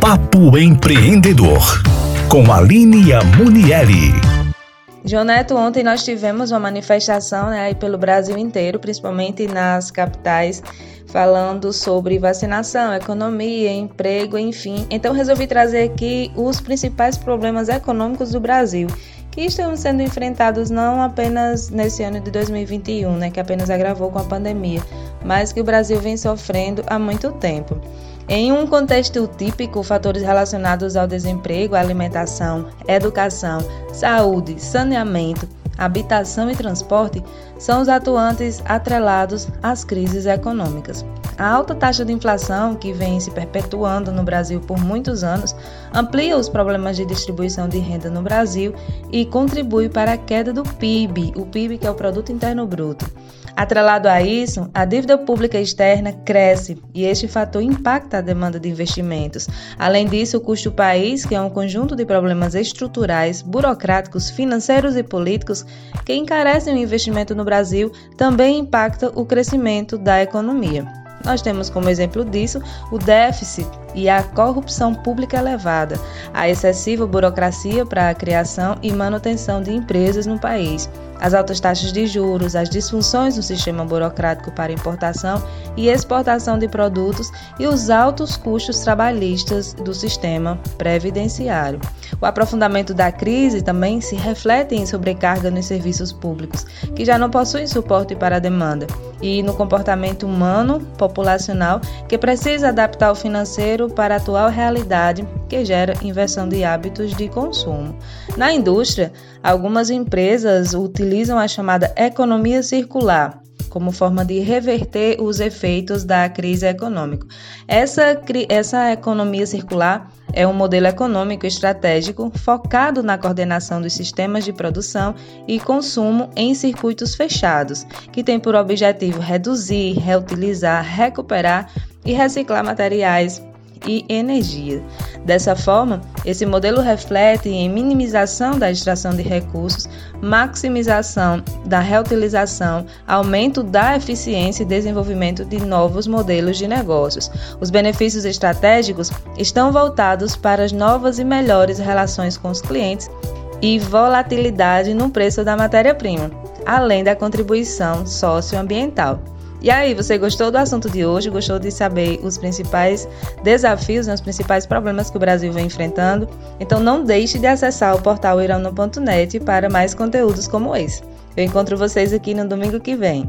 Papo Empreendedor, com Aline Amunieri. Neto, ontem nós tivemos uma manifestação né, pelo Brasil inteiro, principalmente nas capitais, falando sobre vacinação, economia, emprego, enfim. Então resolvi trazer aqui os principais problemas econômicos do Brasil que estão sendo enfrentados não apenas nesse ano de 2021, né, que apenas agravou com a pandemia, mas que o Brasil vem sofrendo há muito tempo. Em um contexto típico, fatores relacionados ao desemprego, alimentação, educação, saúde, saneamento, habitação e transporte são os atuantes atrelados às crises econômicas. A alta taxa de inflação, que vem se perpetuando no Brasil por muitos anos, amplia os problemas de distribuição de renda no Brasil e contribui para a queda do PIB, o PIB que é o Produto Interno Bruto. Atrelado a isso, a dívida pública externa cresce e este fator impacta a demanda de investimentos. Além disso, o custo país, que é um conjunto de problemas estruturais, burocráticos, financeiros e políticos que encarecem o investimento no Brasil, também impacta o crescimento da economia. Nós temos como exemplo disso o déficit e a corrupção pública elevada, a excessiva burocracia para a criação e manutenção de empresas no país, as altas taxas de juros, as disfunções no sistema burocrático para importação e exportação de produtos e os altos custos trabalhistas do sistema previdenciário. O aprofundamento da crise também se reflete em sobrecarga nos serviços públicos, que já não possuem suporte para a demanda, e no comportamento humano populacional, que precisa adaptar o financeiro para a atual realidade que gera inversão de hábitos de consumo. Na indústria, algumas empresas utilizam a chamada economia circular como forma de reverter os efeitos da crise econômica. Essa, essa economia circular é um modelo econômico estratégico focado na coordenação dos sistemas de produção e consumo em circuitos fechados, que tem por objetivo reduzir, reutilizar, recuperar e reciclar materiais e energia. Dessa forma, esse modelo reflete em minimização da extração de recursos, maximização da reutilização, aumento da eficiência e desenvolvimento de novos modelos de negócios. Os benefícios estratégicos estão voltados para as novas e melhores relações com os clientes e volatilidade no preço da matéria-prima, além da contribuição socioambiental. E aí, você gostou do assunto de hoje? Gostou de saber os principais desafios, né, os principais problemas que o Brasil vem enfrentando? Então não deixe de acessar o portal irano.net para mais conteúdos como esse. Eu encontro vocês aqui no domingo que vem.